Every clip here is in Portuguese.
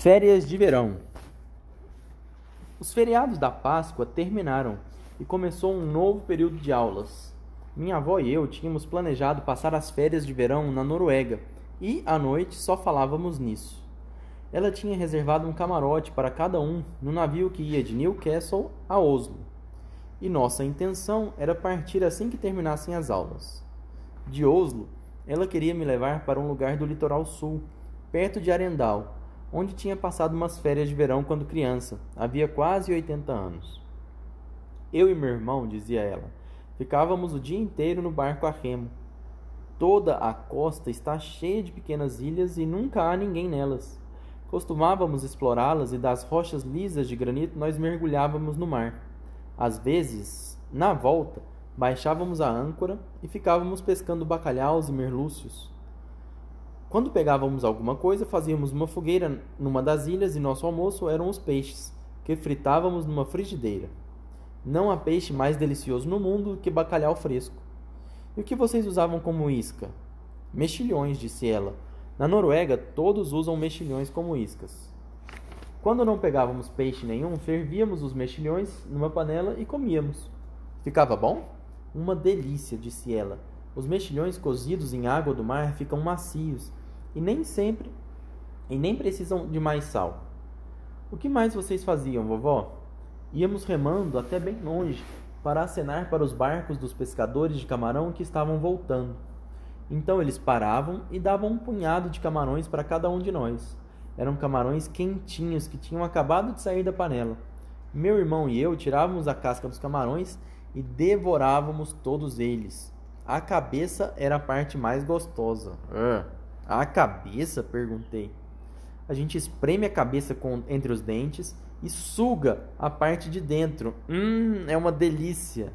Férias de verão. Os feriados da Páscoa terminaram e começou um novo período de aulas. Minha avó e eu tínhamos planejado passar as férias de verão na Noruega e, à noite, só falávamos nisso. Ela tinha reservado um camarote para cada um no navio que ia de Newcastle a Oslo. E nossa intenção era partir assim que terminassem as aulas. De Oslo, ela queria me levar para um lugar do litoral sul, perto de Arendal, onde tinha passado umas férias de verão quando criança, havia quase 80 anos. Eu e meu irmão, dizia ela, ficávamos o dia inteiro no barco a remo. Toda a costa está cheia de pequenas ilhas e nunca há ninguém nelas. Costumávamos explorá-las e das rochas lisas de granito nós mergulhávamos no mar. Às vezes, na volta, baixávamos a âncora e ficávamos pescando bacalhaus e merlúcios. Quando pegávamos alguma coisa, fazíamos uma fogueira numa das ilhas e nosso almoço eram os peixes, que fritávamos numa frigideira. Não há peixe mais delicioso no mundo do que bacalhau fresco. E o que vocês usavam como isca? Mexilhões, disse ela. Na Noruega, todos usam mexilhões como iscas. Quando não pegávamos peixe nenhum, fervíamos os mexilhões numa panela e comíamos. Ficava bom? Uma delícia, disse ela. Os mexilhões cozidos em água do mar ficam macios e nem sempre e nem precisam de mais sal. O que mais vocês faziam, vovó? Íamos remando até bem longe para acenar para os barcos dos pescadores de camarão que estavam voltando. Então eles paravam e davam um punhado de camarões para cada um de nós. Eram camarões quentinhos que tinham acabado de sair da panela. Meu irmão e eu tirávamos a casca dos camarões e devorávamos todos eles. A cabeça era a parte mais gostosa. Uh. A cabeça? perguntei. A gente espreme a cabeça com, entre os dentes e suga a parte de dentro. Hum, é uma delícia.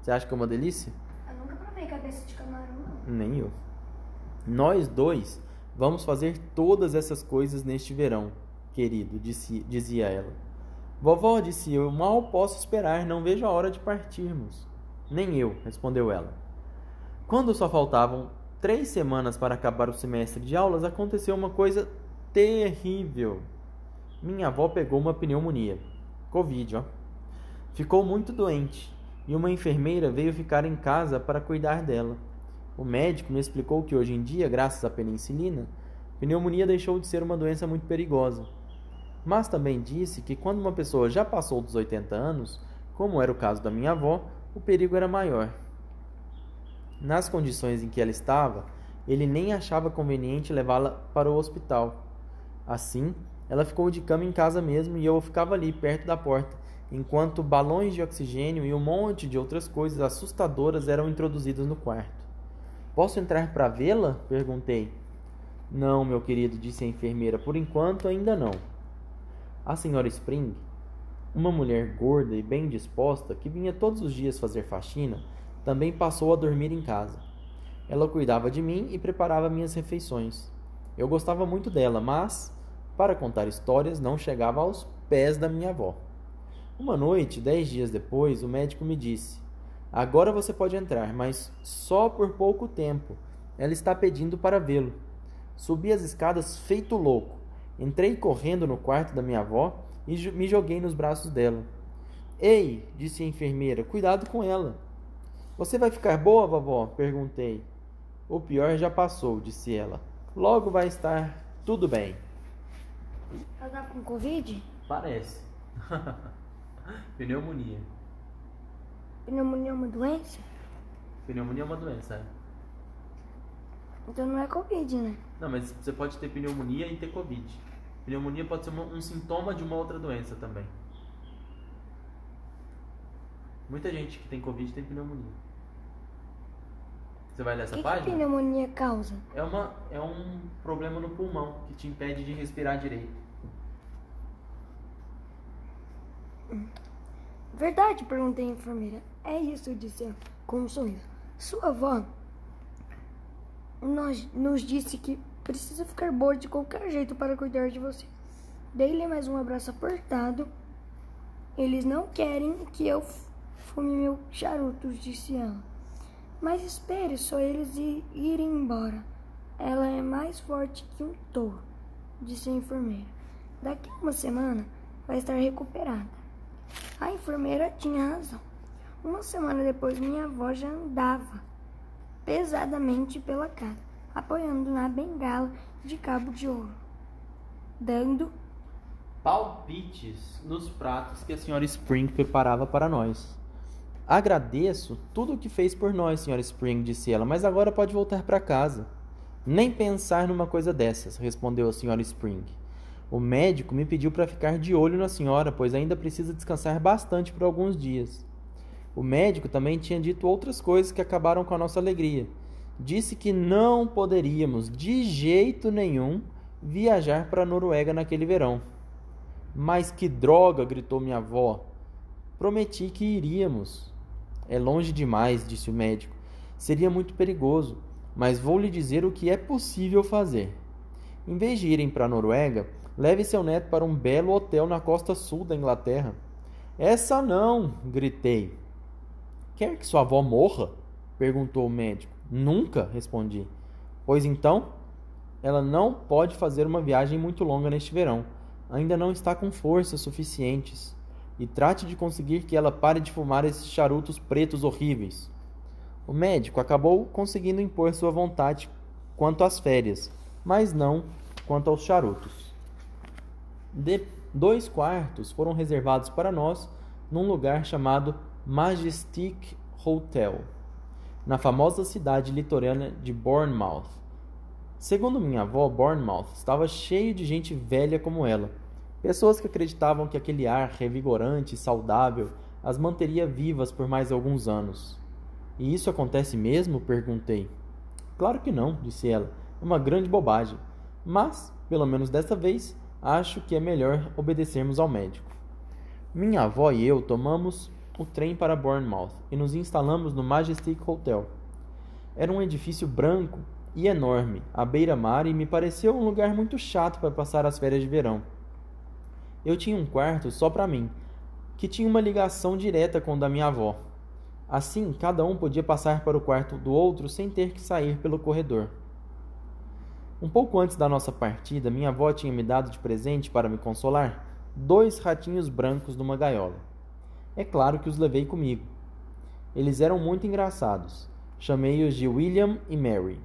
Você acha que é uma delícia? Eu nunca provei cabeça de camarão, não. Nem eu. Nós dois vamos fazer todas essas coisas neste verão, querido, disse, dizia ela. Vovó, disse eu, mal posso esperar, não vejo a hora de partirmos. Nem eu, respondeu ela. Quando só faltavam três semanas para acabar o semestre de aulas, aconteceu uma coisa terrível. Minha avó pegou uma pneumonia. Covid, ó. Ficou muito doente e uma enfermeira veio ficar em casa para cuidar dela. O médico me explicou que hoje em dia, graças à penicilina, pneumonia deixou de ser uma doença muito perigosa. Mas também disse que quando uma pessoa já passou dos 80 anos, como era o caso da minha avó, o perigo era maior. Nas condições em que ela estava, ele nem achava conveniente levá-la para o hospital. Assim, ela ficou de cama em casa mesmo e eu ficava ali perto da porta, enquanto balões de oxigênio e um monte de outras coisas assustadoras eram introduzidas no quarto. Posso entrar para vê-la? perguntei. Não, meu querido, disse a enfermeira, por enquanto ainda não. A senhora Spring, uma mulher gorda e bem disposta que vinha todos os dias fazer faxina, também passou a dormir em casa. Ela cuidava de mim e preparava minhas refeições. Eu gostava muito dela, mas, para contar histórias, não chegava aos pés da minha avó. Uma noite, dez dias depois, o médico me disse: Agora você pode entrar, mas só por pouco tempo. Ela está pedindo para vê-lo. Subi as escadas feito louco. Entrei correndo no quarto da minha avó e me joguei nos braços dela. Ei, disse a enfermeira, cuidado com ela. Você vai ficar boa, vovó? perguntei. O pior já passou, disse ela. Logo vai estar tudo bem. Ela tá com Covid? Parece. Pneumonia. Pneumonia é uma doença? Pneumonia é uma doença, é. Então não é Covid, né? Não, mas você pode ter pneumonia e ter Covid. Pneumonia pode ser uma, um sintoma de uma outra doença também. Muita gente que tem Covid tem pneumonia. Você vai nessa que página? que pneumonia causa? É, uma, é um problema no pulmão que te impede de respirar direito. Verdade, perguntei a enfermeira. É isso, disse ela, com um sorriso. Sua avó nos, nos disse que precisa ficar boa de qualquer jeito para cuidar de você. Dei-lhe mais um abraço apertado. Eles não querem que eu fume meu charutos, disse ela. Mas espere só eles irem embora. Ela é mais forte que um touro, disse a enfermeira. Daqui a uma semana vai estar recuperada. A enfermeira tinha razão. Uma semana depois, minha avó já andava pesadamente pela casa, apoiando na bengala de cabo de ouro, dando palpites nos pratos que a senhora Spring preparava para nós. Agradeço tudo o que fez por nós, senhora Spring, disse ela, mas agora pode voltar para casa. Nem pensar numa coisa dessas, respondeu a senhora Spring. O médico me pediu para ficar de olho na senhora, pois ainda precisa descansar bastante por alguns dias. O médico também tinha dito outras coisas que acabaram com a nossa alegria. Disse que não poderíamos, de jeito nenhum, viajar para a Noruega naquele verão. Mas que droga! gritou minha avó. Prometi que iríamos. É longe demais, disse o médico. Seria muito perigoso, mas vou lhe dizer o que é possível fazer. Em vez de irem para a Noruega, leve seu neto para um belo hotel na costa sul da Inglaterra. Essa não! gritei. Quer que sua avó morra? perguntou o médico. Nunca, respondi. Pois então, ela não pode fazer uma viagem muito longa neste verão. Ainda não está com forças suficientes. E trate de conseguir que ela pare de fumar esses charutos pretos horríveis. O médico acabou conseguindo impor sua vontade quanto às férias, mas não quanto aos charutos. De dois quartos foram reservados para nós num lugar chamado Majestic Hotel, na famosa cidade litorânea de Bournemouth. Segundo minha avó, Bournemouth estava cheio de gente velha como ela, pessoas que acreditavam que aquele ar revigorante e saudável as manteria vivas por mais alguns anos. E isso acontece mesmo? perguntei. Claro que não, disse ela. É uma grande bobagem. Mas, pelo menos desta vez, acho que é melhor obedecermos ao médico. Minha avó e eu tomamos o trem para Bournemouth e nos instalamos no Majestic Hotel. Era um edifício branco e enorme, à beira-mar, e me pareceu um lugar muito chato para passar as férias de verão. Eu tinha um quarto só para mim, que tinha uma ligação direta com o da minha avó. Assim, cada um podia passar para o quarto do outro sem ter que sair pelo corredor. Um pouco antes da nossa partida, minha avó tinha me dado de presente para me consolar dois ratinhos brancos numa gaiola. É claro que os levei comigo. Eles eram muito engraçados. Chamei-os de William e Mary.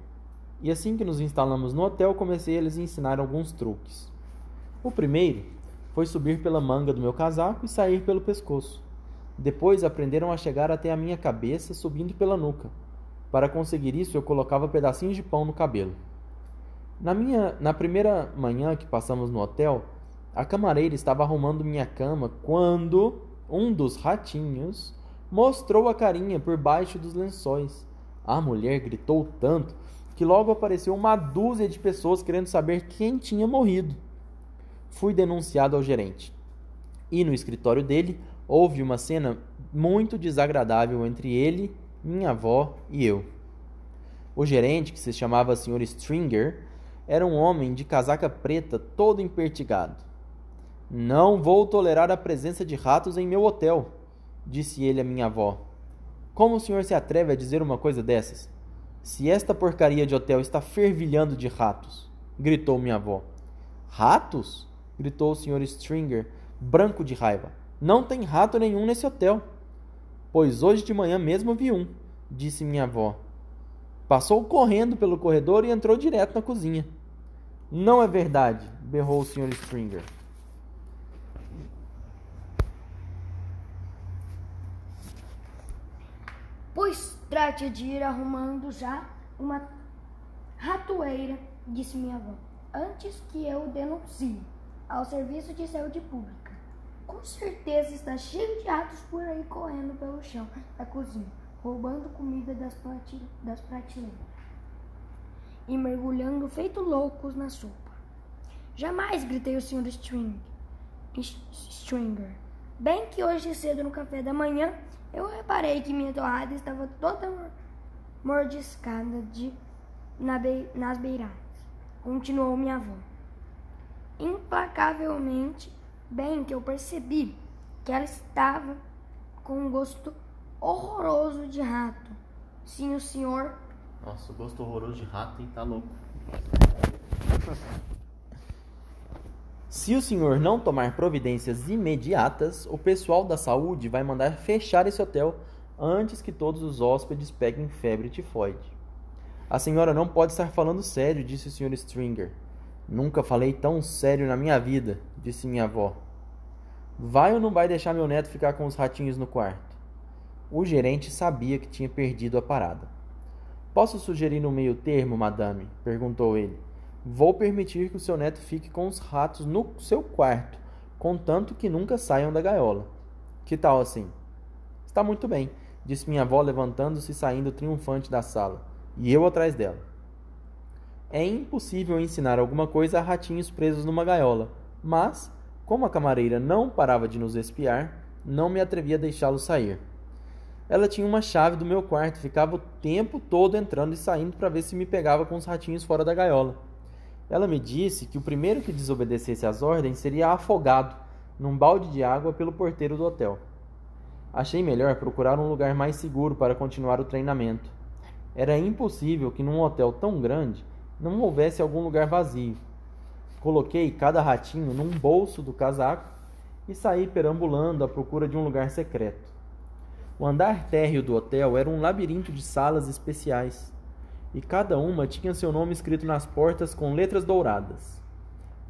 E assim que nos instalamos no hotel, comecei a lhes ensinar alguns truques. O primeiro foi subir pela manga do meu casaco e sair pelo pescoço. Depois aprenderam a chegar até a minha cabeça, subindo pela nuca. Para conseguir isso, eu colocava pedacinhos de pão no cabelo. Na minha, na primeira manhã que passamos no hotel, a camareira estava arrumando minha cama quando um dos ratinhos mostrou a carinha por baixo dos lençóis. A mulher gritou tanto que logo apareceu uma dúzia de pessoas querendo saber quem tinha morrido. Fui denunciado ao gerente. E no escritório dele houve uma cena muito desagradável entre ele, minha avó e eu. O gerente, que se chamava Sr. Stringer, era um homem de casaca preta todo empertigado. Não vou tolerar a presença de ratos em meu hotel, disse ele à minha avó. Como o senhor se atreve a dizer uma coisa dessas? Se esta porcaria de hotel está fervilhando de ratos, gritou minha avó. Ratos? Gritou o senhor Stringer, branco de raiva. Não tem rato nenhum nesse hotel. Pois hoje de manhã mesmo vi um, disse minha avó. Passou correndo pelo corredor e entrou direto na cozinha. Não é verdade, berrou o senhor Stringer. Pois trate de ir arrumando já uma ratoeira, disse minha avó, antes que eu denuncie ao Serviço de Saúde Pública. Com certeza está cheio de ratos por aí correndo pelo chão da cozinha, roubando comida das, das prateleiras e mergulhando feito loucos na sopa. Jamais gritei o Sr. String, Stringer. Bem que hoje cedo no café da manhã eu reparei que minha torrada estava toda mordiscada de, na be, nas beiradas. Continuou minha avó. Implacavelmente, bem que eu percebi que ela estava com um gosto horroroso de rato. Sim, o senhor. Nossa, gosto horroroso de rato, hein? Tá louco. Se o senhor não tomar providências imediatas, o pessoal da saúde vai mandar fechar esse hotel antes que todos os hóspedes peguem febre tifoide. A senhora não pode estar falando sério, disse o Sr. Stringer. Nunca falei tão sério na minha vida, disse minha avó. Vai ou não vai deixar meu neto ficar com os ratinhos no quarto? O gerente sabia que tinha perdido a parada. Posso sugerir no meio termo, madame? perguntou ele. Vou permitir que o seu neto fique com os ratos no seu quarto, contanto que nunca saiam da gaiola. Que tal assim? Está muito bem, disse minha avó, levantando-se e saindo triunfante da sala, e eu atrás dela. É impossível ensinar alguma coisa a ratinhos presos numa gaiola, mas, como a camareira não parava de nos espiar, não me atrevi a deixá-lo sair. Ela tinha uma chave do meu quarto, ficava o tempo todo entrando e saindo para ver se me pegava com os ratinhos fora da gaiola. Ela me disse que o primeiro que desobedecesse às ordens seria afogado num balde de água pelo porteiro do hotel. Achei melhor procurar um lugar mais seguro para continuar o treinamento. Era impossível que num hotel tão grande não houvesse algum lugar vazio. Coloquei cada ratinho num bolso do casaco e saí perambulando à procura de um lugar secreto. O andar térreo do hotel era um labirinto de salas especiais, e cada uma tinha seu nome escrito nas portas com letras douradas.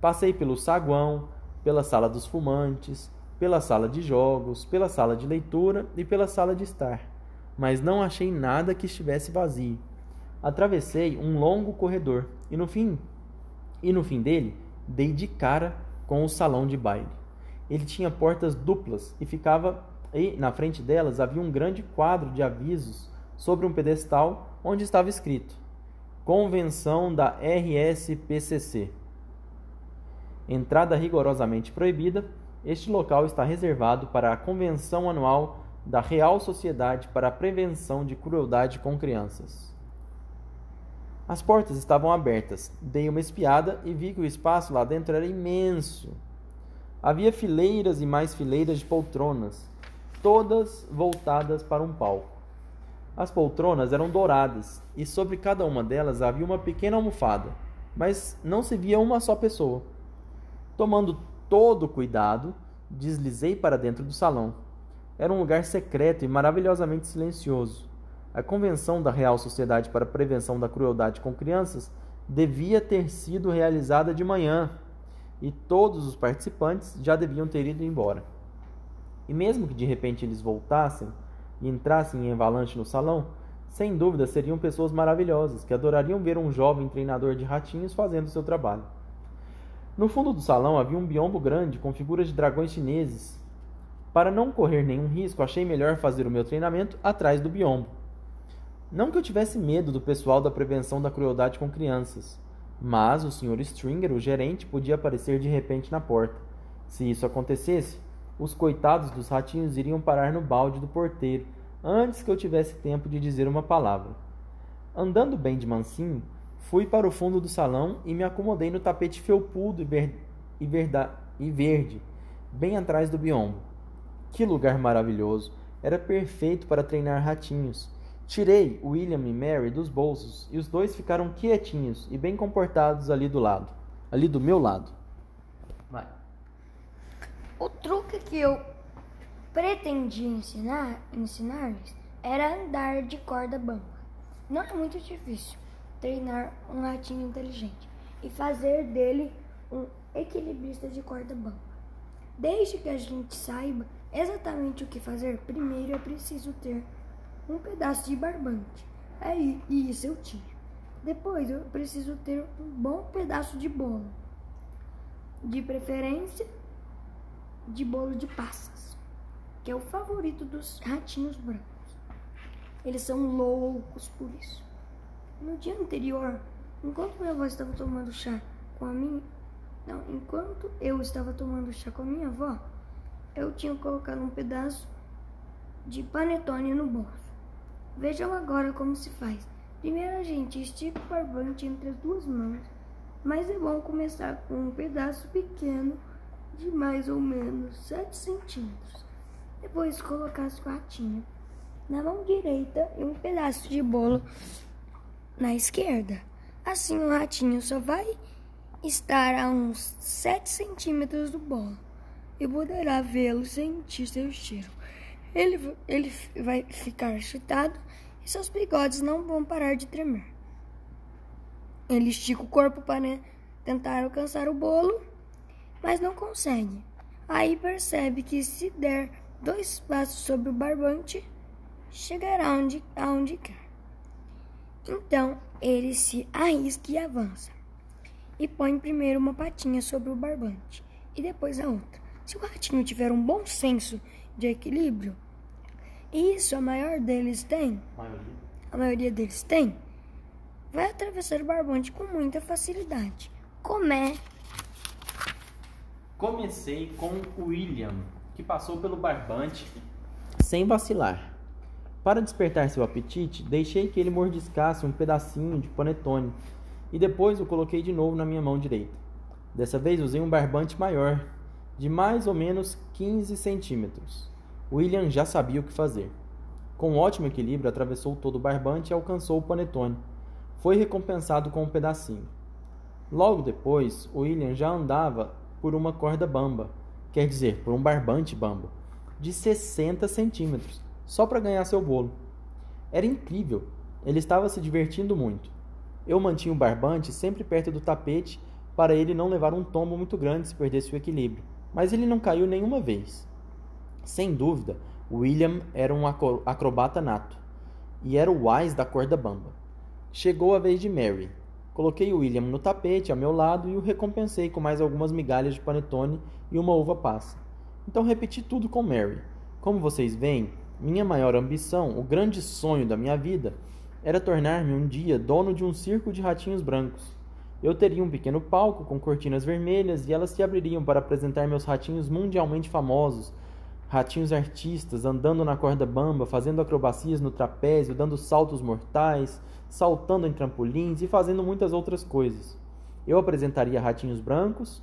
Passei pelo saguão, pela sala dos fumantes, pela sala de jogos, pela sala de leitura e pela sala de estar, mas não achei nada que estivesse vazio. Atravessei um longo corredor e no fim, e no fim dele, dei de cara com o salão de baile. Ele tinha portas duplas e ficava e na frente delas havia um grande quadro de avisos sobre um pedestal onde estava escrito: Convenção da RSPCC. Entrada rigorosamente proibida, este local está reservado para a convenção anual da Real Sociedade para a Prevenção de Crueldade com Crianças. As portas estavam abertas. Dei uma espiada e vi que o espaço lá dentro era imenso. Havia fileiras e mais fileiras de poltronas, todas voltadas para um palco. As poltronas eram douradas e sobre cada uma delas havia uma pequena almofada, mas não se via uma só pessoa. Tomando todo cuidado, deslizei para dentro do salão. Era um lugar secreto e maravilhosamente silencioso. A convenção da Real Sociedade para a Prevenção da Crueldade com Crianças devia ter sido realizada de manhã e todos os participantes já deviam ter ido embora. E mesmo que de repente eles voltassem e entrassem em avalanche no salão, sem dúvida seriam pessoas maravilhosas que adorariam ver um jovem treinador de ratinhos fazendo seu trabalho. No fundo do salão havia um biombo grande com figuras de dragões chineses. Para não correr nenhum risco, achei melhor fazer o meu treinamento atrás do biombo. Não que eu tivesse medo do pessoal da prevenção da crueldade com crianças, mas o Sr. Stringer, o gerente, podia aparecer de repente na porta. Se isso acontecesse, os coitados dos ratinhos iriam parar no balde do porteiro antes que eu tivesse tempo de dizer uma palavra. Andando bem de mansinho, fui para o fundo do salão e me acomodei no tapete felpudo e, ver... e, verda... e verde, bem atrás do biombo. Que lugar maravilhoso! Era perfeito para treinar ratinhos. Tirei William e Mary dos bolsos e os dois ficaram quietinhos e bem comportados ali do lado, ali do meu lado. Vai. O truque que eu pretendia ensinar, ensinar-lhes era andar de corda bamba. Não é muito difícil treinar um ratinho inteligente e fazer dele um equilibrista de corda bamba. Desde que a gente saiba exatamente o que fazer, primeiro é preciso ter um pedaço de barbante. Aí, e isso eu tinha. Depois eu preciso ter um bom pedaço de bolo. De preferência, de bolo de passas, que é o favorito dos ratinhos brancos. Eles são loucos por isso. No dia anterior, enquanto minha avó estava tomando chá com a minha. Não, enquanto eu estava tomando chá com a minha avó, eu tinha colocado um pedaço de panetone no bolso. Vejam agora como se faz. Primeiro a gente estica o barbante entre as duas mãos, mas é bom começar com um pedaço pequeno de mais ou menos 7 centímetros. Depois colocar as quartinhas na mão direita e um pedaço de bolo na esquerda. Assim o ratinho só vai estar a uns 7 centímetros do bolo e poderá vê-lo sentir seu cheiro. Ele, ele vai ficar excitado e seus bigodes não vão parar de tremer. Ele estica o corpo para tentar alcançar o bolo, mas não consegue. Aí percebe que se der dois passos sobre o barbante, chegará onde, aonde quer. Então ele se arrisca e avança. E põe primeiro uma patinha sobre o barbante e depois a outra. Se o ratinho tiver um bom senso de equilíbrio, isso a maior deles tem, a maioria deles tem, vai atravessar o barbante com muita facilidade. Comé. Comecei com o William, que passou pelo barbante sem vacilar. Para despertar seu apetite, deixei que ele mordiscasse um pedacinho de panetone e depois o coloquei de novo na minha mão direita. Dessa vez usei um barbante maior, de mais ou menos 15 centímetros. William já sabia o que fazer. Com ótimo equilíbrio, atravessou todo o barbante e alcançou o panetone. Foi recompensado com um pedacinho. Logo depois, William já andava por uma corda bamba, quer dizer, por um barbante bamba, de 60 centímetros, só para ganhar seu bolo. Era incrível, ele estava se divertindo muito. Eu mantinha o barbante sempre perto do tapete para ele não levar um tombo muito grande se perdesse o equilíbrio, mas ele não caiu nenhuma vez. Sem dúvida, William era um acrobata nato e era o wise da corda bamba. Chegou a vez de Mary. Coloquei William no tapete ao meu lado e o recompensei com mais algumas migalhas de panetone e uma uva passa. Então repeti tudo com Mary. Como vocês veem, minha maior ambição, o grande sonho da minha vida, era tornar-me um dia dono de um circo de ratinhos brancos. Eu teria um pequeno palco com cortinas vermelhas e elas se abririam para apresentar meus ratinhos mundialmente famosos ratinhos artistas andando na corda bamba, fazendo acrobacias no trapézio, dando saltos mortais, saltando em trampolins e fazendo muitas outras coisas. Eu apresentaria ratinhos brancos,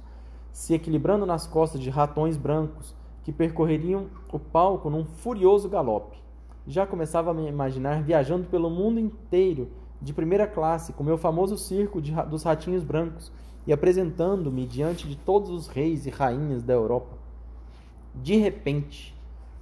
se equilibrando nas costas de ratões brancos que percorreriam o palco num furioso galope. Já começava a me imaginar viajando pelo mundo inteiro de primeira classe com meu famoso circo de, dos ratinhos brancos e apresentando-me diante de todos os reis e rainhas da Europa de repente.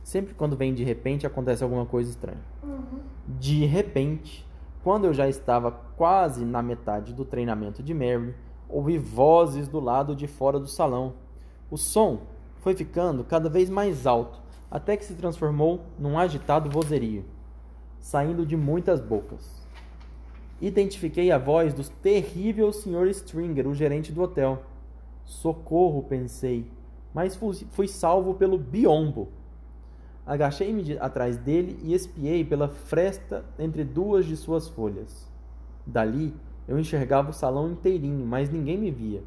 Sempre quando vem de repente acontece alguma coisa estranha. Uhum. De repente, quando eu já estava quase na metade do treinamento de Mary, ouvi vozes do lado de fora do salão. O som foi ficando cada vez mais alto, até que se transformou num agitado vozerio, saindo de muitas bocas. Identifiquei a voz do terrível Sr. Stringer, o gerente do hotel. Socorro, pensei mas fui salvo pelo biombo. Agachei-me atrás dele e espiei pela fresta entre duas de suas folhas. Dali eu enxergava o salão inteirinho, mas ninguém me via.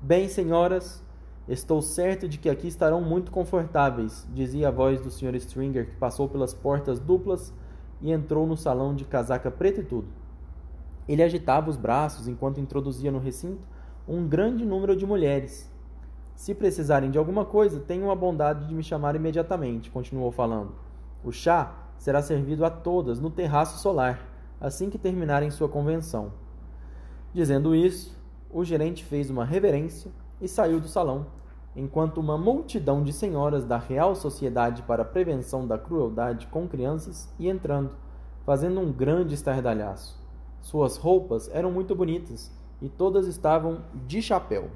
Bem, senhoras, estou certo de que aqui estarão muito confortáveis, dizia a voz do Sr. Stringer, que passou pelas portas duplas e entrou no salão de casaca preta e tudo. Ele agitava os braços enquanto introduzia no recinto um grande número de mulheres se precisarem de alguma coisa, tenham a bondade de me chamar imediatamente, continuou falando. O chá será servido a todas no terraço solar, assim que terminarem sua convenção. Dizendo isso, o gerente fez uma reverência e saiu do salão, enquanto uma multidão de senhoras da Real Sociedade para a Prevenção da Crueldade com Crianças ia entrando, fazendo um grande estardalhaço. Suas roupas eram muito bonitas e todas estavam de chapéu.